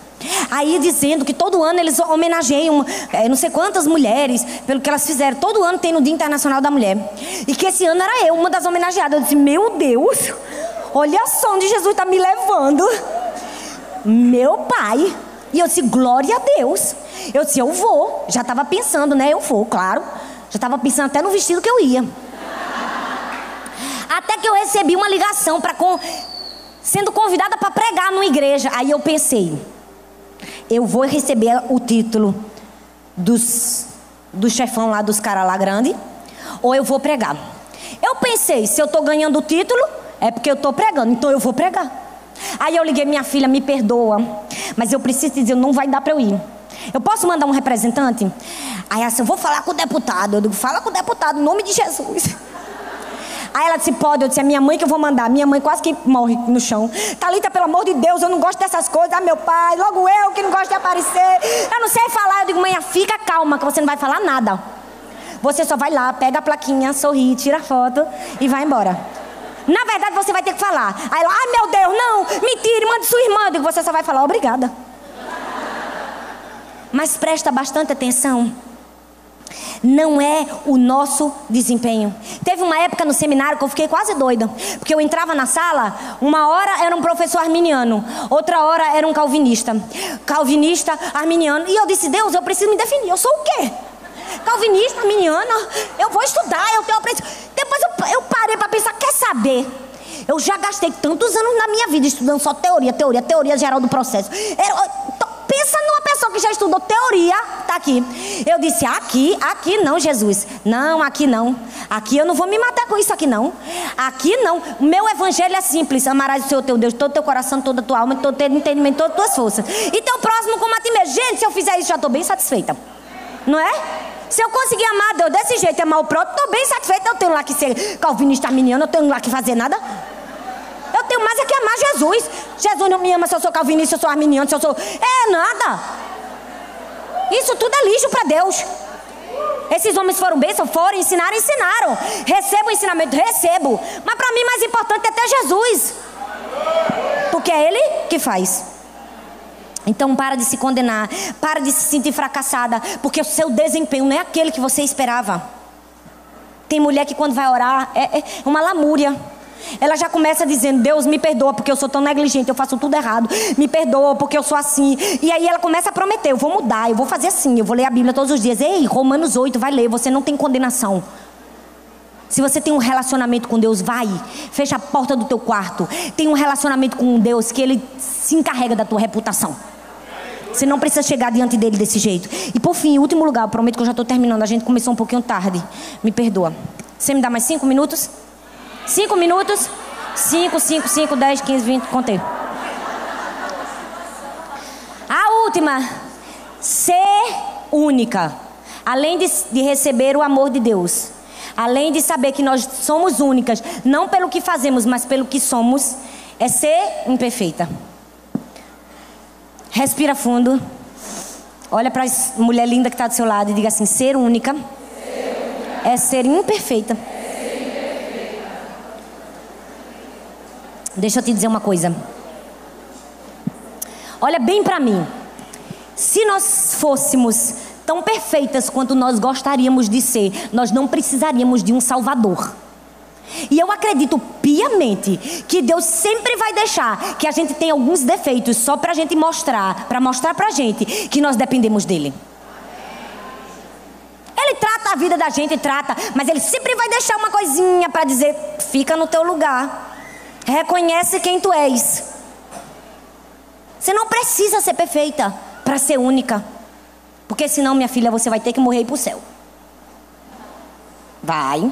Speaker 1: Aí dizendo que todo ano eles homenageiam é, não sei quantas mulheres pelo que elas fizeram. Todo ano tem no Dia Internacional da Mulher. E que esse ano era eu, uma das homenageadas. Eu disse, meu Deus, olha só onde Jesus está me levando. Meu pai. E eu disse, glória a Deus. Eu disse, eu vou. Já estava pensando, né? Eu vou, claro. Já estava pensando até no vestido que eu ia. Até que eu recebi uma ligação para com... sendo convidada para pregar numa igreja. Aí eu pensei, eu vou receber o título dos, do chefão lá, dos caras lá grande, ou eu vou pregar. Eu pensei, se eu estou ganhando o título, é porque eu estou pregando, então eu vou pregar. Aí eu liguei, minha filha, me perdoa, mas eu preciso te dizer, não vai dar para eu ir. Eu posso mandar um representante? Aí assim, eu vou falar com o deputado. Eu digo, fala com o deputado, em nome de Jesus. Aí ela disse: Pode. Eu disse: É minha mãe que eu vou mandar. Minha mãe quase que morre no chão. Talita, pelo amor de Deus, eu não gosto dessas coisas. Ah, meu pai, logo eu que não gosto de aparecer. Eu não sei falar. Eu digo: Mãe, fica calma, que você não vai falar nada. Você só vai lá, pega a plaquinha, sorri, tira a foto e vai embora. Na verdade, você vai ter que falar. Aí ela, ai meu Deus, não, me tire, mande sua irmã. Digo, você só vai falar obrigada. Mas presta bastante atenção não é o nosso desempenho. Teve uma época no seminário que eu fiquei quase doida, porque eu entrava na sala, uma hora era um professor arminiano, outra hora era um calvinista. Calvinista, arminiano, e eu disse: "Deus, eu preciso me definir. Eu sou o quê?" Calvinista, arminiana, eu vou estudar, eu tenho Depois eu, eu parei para pensar, quer saber? Eu já gastei tantos anos na minha vida estudando só teoria, teoria, teoria geral do processo. Eu, Pensa numa pessoa que já estudou teoria, tá aqui. Eu disse: aqui, aqui não, Jesus. Não, aqui não. Aqui eu não vou me matar com isso aqui não. Aqui não. O meu evangelho é simples: amarás o Senhor teu Deus, todo teu coração, toda tua alma, todo teu entendimento, todas as tuas forças. E teu próximo como a ti mesmo. Gente, se eu fizer isso, já estou bem satisfeita. Não é? Se eu conseguir amar Deus desse jeito, amar o próprio, estou bem satisfeita. Eu tenho lá que ser calvinista arminiano, eu tenho lá que fazer nada. Tenho mais é que amar Jesus. Jesus não me ama se eu sou calvinista, se eu sou arminiano, se eu sou. É nada. Isso tudo é lixo para Deus. Esses homens foram bênção, foram, ensinaram, ensinaram. Recebo o ensinamento, recebo. Mas para mim, mais importante é ter Jesus. Porque é Ele que faz. Então para de se condenar, para de se sentir fracassada, porque o seu desempenho não é aquele que você esperava. Tem mulher que quando vai orar é, é uma lamúria. Ela já começa dizendo: Deus me perdoa porque eu sou tão negligente, eu faço tudo errado. Me perdoa porque eu sou assim. E aí ela começa a prometer: eu vou mudar, eu vou fazer assim, eu vou ler a Bíblia todos os dias. Ei, Romanos 8, vai ler, você não tem condenação. Se você tem um relacionamento com Deus, vai, fecha a porta do teu quarto. Tem um relacionamento com Deus que ele se encarrega da tua reputação. Você não precisa chegar diante dele desse jeito. E por fim, último lugar, prometo que eu já estou terminando. A gente começou um pouquinho tarde. Me perdoa. Você me dá mais cinco minutos? Cinco minutos? Cinco, cinco, cinco, dez, quinze, vinte. Contei. A última. Ser única. Além de, de receber o amor de Deus. Além de saber que nós somos únicas. Não pelo que fazemos, mas pelo que somos. É ser imperfeita. Respira fundo. Olha para a mulher linda que está do seu lado e diga assim: ser única, ser única. é ser imperfeita. Deixa eu te dizer uma coisa. Olha bem para mim. Se nós fôssemos tão perfeitas quanto nós gostaríamos de ser, nós não precisaríamos de um Salvador. E eu acredito piamente que Deus sempre vai deixar que a gente tenha alguns defeitos só para a gente mostrar, para mostrar para a gente que nós dependemos dele. Ele trata a vida da gente, trata, mas ele sempre vai deixar uma coisinha para dizer: fica no teu lugar, reconhece quem tu és. Você não precisa ser perfeita para ser única, porque senão, minha filha, você vai ter que morrer para o céu. Vai.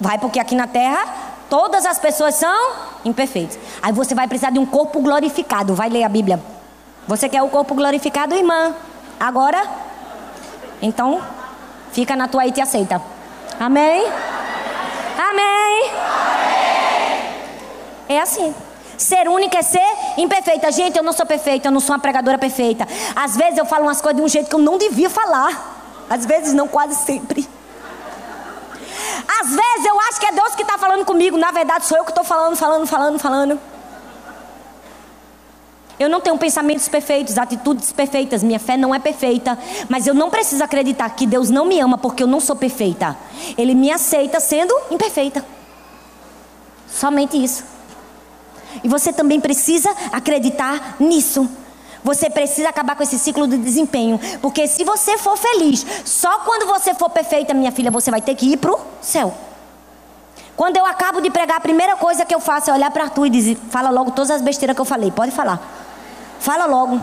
Speaker 1: Vai porque aqui na terra todas as pessoas são imperfeitas. Aí você vai precisar de um corpo glorificado. Vai ler a Bíblia. Você quer o corpo glorificado, irmã? Agora? Então, fica na tua e te aceita. Amém? Amém? É assim. Ser única é ser imperfeita. Gente, eu não sou perfeita, eu não sou uma pregadora perfeita. Às vezes eu falo umas coisas de um jeito que eu não devia falar. Às vezes não, quase sempre. Às vezes eu acho que é Deus que está falando comigo, na verdade sou eu que estou falando, falando, falando, falando. Eu não tenho pensamentos perfeitos, atitudes perfeitas, minha fé não é perfeita, mas eu não preciso acreditar que Deus não me ama porque eu não sou perfeita. Ele me aceita sendo imperfeita. Somente isso. E você também precisa acreditar nisso. Você precisa acabar com esse ciclo de desempenho. Porque se você for feliz, só quando você for perfeita, minha filha, você vai ter que ir para o céu. Quando eu acabo de pregar, a primeira coisa que eu faço é olhar para tu e dizer: fala logo todas as besteiras que eu falei. Pode falar. Fala logo.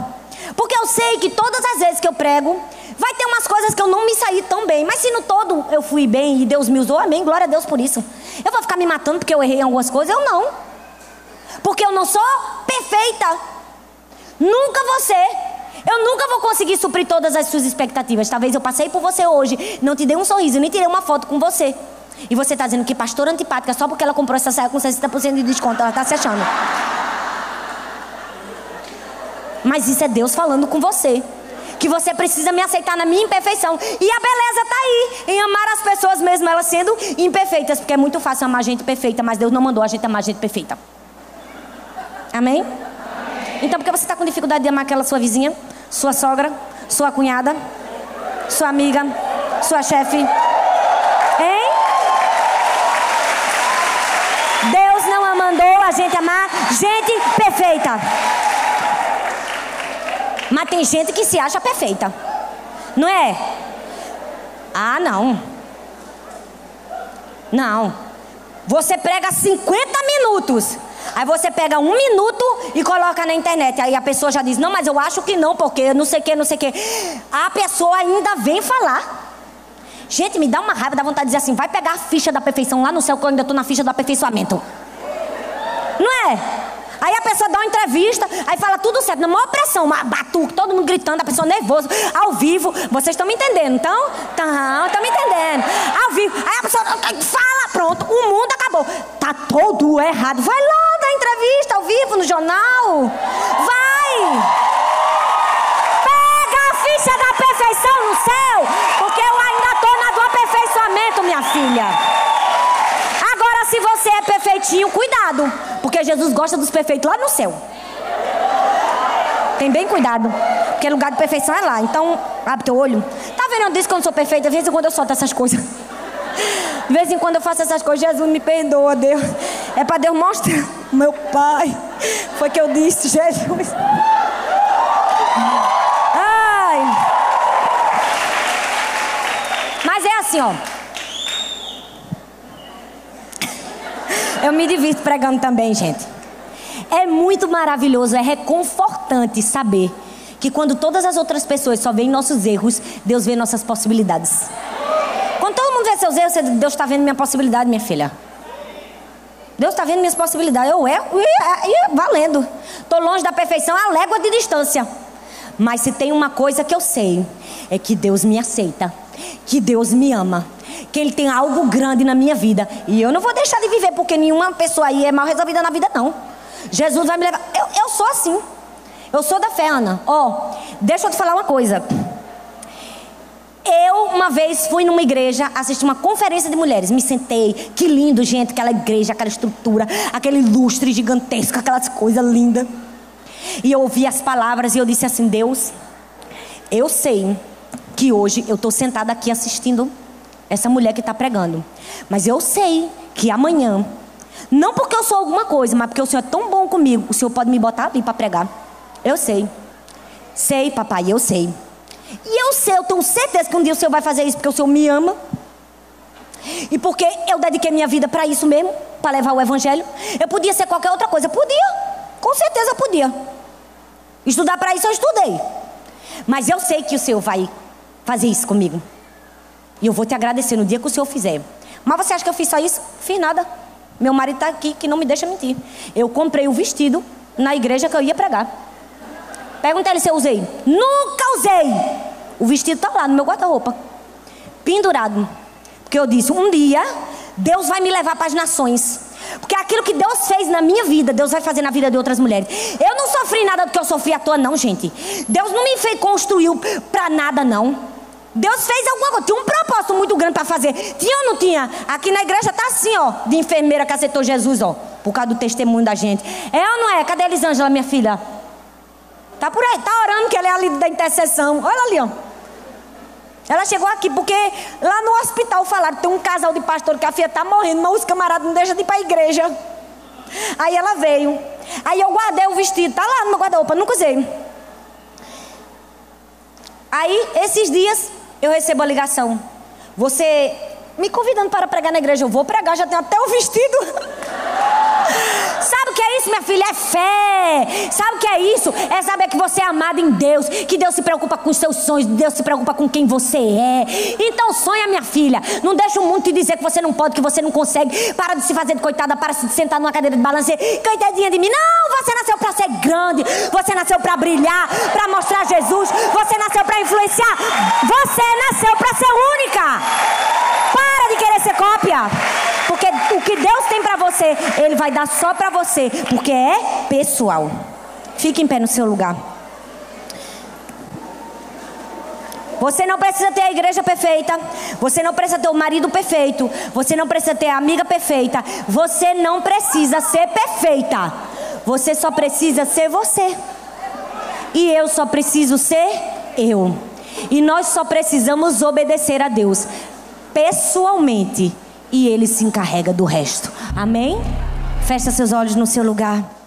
Speaker 1: Porque eu sei que todas as vezes que eu prego, vai ter umas coisas que eu não me saí tão bem. Mas se no todo eu fui bem e Deus me usou, amém. Glória a Deus por isso. Eu vou ficar me matando porque eu errei em algumas coisas? Eu não. Porque eu não sou perfeita. Nunca você. Eu nunca vou conseguir suprir todas as suas expectativas. Talvez eu passei por você hoje, não te dei um sorriso, nem tirei uma foto com você. E você está dizendo que pastora antipática só porque ela comprou essa saia com 60% de desconto, ela está se achando. Mas isso é Deus falando com você. Que você precisa me aceitar na minha imperfeição. E a beleza está aí, em amar as pessoas mesmo elas sendo imperfeitas. Porque é muito fácil amar gente perfeita, mas Deus não mandou a gente amar gente perfeita. Amém? Então, por que você está com dificuldade de amar aquela sua vizinha, sua sogra, sua cunhada, sua amiga, sua chefe? Hein? Deus não mandou a gente amar gente perfeita. Mas tem gente que se acha perfeita. Não é? Ah, não. Não. Você prega 50 minutos. Aí você pega um minuto e coloca na internet. Aí a pessoa já diz: Não, mas eu acho que não, porque não sei o que, não sei o que. A pessoa ainda vem falar. Gente, me dá uma raiva, dá vontade de dizer assim: Vai pegar a ficha da perfeição lá no céu, que eu ainda estou na ficha do aperfeiçoamento. Não é? Aí a pessoa dá uma entrevista, aí fala tudo certo, na maior pressão, uma batuque, todo mundo gritando, a pessoa nervosa, ao vivo. Vocês estão me entendendo, então? Estão, estão me entendendo. Ao vivo. Aí a pessoa fala, pronto, o mundo acabou. Tá todo errado. Vai lá dar entrevista ao vivo no jornal. Vai! Pega a ficha da perfeição no céu, porque eu ainda estou na do aperfeiçoamento, minha filha se você é perfeitinho, cuidado, porque Jesus gosta dos perfeitos lá no céu. Tem bem cuidado. Porque lugar de perfeição é lá. Então, abre teu olho. Tá vendo? Eu disse que eu não sou perfeita. De vez em quando eu solto essas coisas. De vez em quando eu faço essas coisas. Jesus me perdoa, Deus. É para Deus mostrar. Meu pai. Foi que eu disse, Jesus. Ai. Mas é assim, ó. Eu me divirto pregando também, gente. É muito maravilhoso, é reconfortante saber que quando todas as outras pessoas só veem nossos erros, Deus vê nossas possibilidades. Quando todo mundo vê seus erros, Deus está vendo minha possibilidade, minha filha. Deus está vendo minhas possibilidades. Eu erro e, e valendo. Estou longe da perfeição a légua de distância. Mas se tem uma coisa que eu sei, é que Deus me aceita, que Deus me ama, que Ele tem algo grande na minha vida. E eu não vou deixar de viver porque nenhuma pessoa aí é mal resolvida na vida, não. Jesus vai me levar. Eu, eu sou assim. Eu sou da fé, Ana. Ó, oh, deixa eu te falar uma coisa. Eu, uma vez, fui numa igreja assistir uma conferência de mulheres. Me sentei. Que lindo, gente. Aquela igreja, aquela estrutura, aquele lustre gigantesco, aquelas coisas lindas. E eu ouvi as palavras e eu disse assim: Deus, eu sei que hoje eu estou sentada aqui assistindo essa mulher que está pregando. Mas eu sei que amanhã, não porque eu sou alguma coisa, mas porque o Senhor é tão bom comigo, o Senhor pode me botar ali para pregar. Eu sei. Sei, papai, eu sei. E eu sei, eu tenho certeza que um dia o Senhor vai fazer isso porque o Senhor me ama. E porque eu dediquei minha vida para isso mesmo, para levar o evangelho. Eu podia ser qualquer outra coisa, podia. Com certeza podia. Estudar para isso eu estudei. Mas eu sei que o Senhor vai fazer isso comigo. E eu vou te agradecer no dia que o Senhor fizer. Mas você acha que eu fiz só isso? Fiz nada. Meu marido está aqui que não me deixa mentir. Eu comprei o vestido na igreja que eu ia pregar. Pergunta ele se eu usei. Nunca usei. O vestido está lá no meu guarda-roupa. Pendurado. Porque eu disse: um dia Deus vai me levar para as nações. Porque aquilo que Deus fez na minha vida, Deus vai fazer na vida de outras mulheres. Eu não sofri nada do que eu sofri à toa, não, gente. Deus não me fez construiu para nada, não. Deus fez alguma coisa, tinha um propósito muito grande para fazer. Tinha ou não tinha? Aqui na igreja tá assim, ó, de enfermeira que aceitou Jesus, ó, por causa do testemunho da gente. É ou não é? Cadê a Elisângela, minha filha? Tá por aí, tá orando que ela é ali da intercessão. Olha ali, ó. Ela chegou aqui porque lá no hospital falaram tem um casal de pastor que a filha está morrendo, mas os camaradas não deixam de ir para a igreja. Aí ela veio. Aí eu guardei o vestido, tá lá no meu guarda-roupa, nunca usei. Aí, esses dias, eu recebo a ligação. Você me convidando para pregar na igreja. Eu vou pregar, já tenho até o vestido. Sabe o que é isso, minha filha? É fé. Sabe o que é isso? É saber que você é amada em Deus, que Deus se preocupa com os seus sonhos, Deus se preocupa com quem você é. Então sonha, minha filha. Não deixa o mundo te dizer que você não pode, que você não consegue. Para de se fazer de coitada, para de se sentar numa cadeira de balanço. Coitadinha de mim. Não, você nasceu para ser grande. Você nasceu para brilhar, para mostrar Jesus. Você nasceu para influenciar. Você nasceu para ser única. Para de querer ser cópia. O que Deus tem para você, Ele vai dar só para você, porque é pessoal. Fique em pé no seu lugar. Você não precisa ter a igreja perfeita. Você não precisa ter o marido perfeito. Você não precisa ter a amiga perfeita. Você não precisa ser perfeita. Você só precisa ser você. E eu só preciso ser eu. E nós só precisamos obedecer a Deus pessoalmente. E Ele se encarrega do resto. Amém? Feche seus olhos no seu lugar.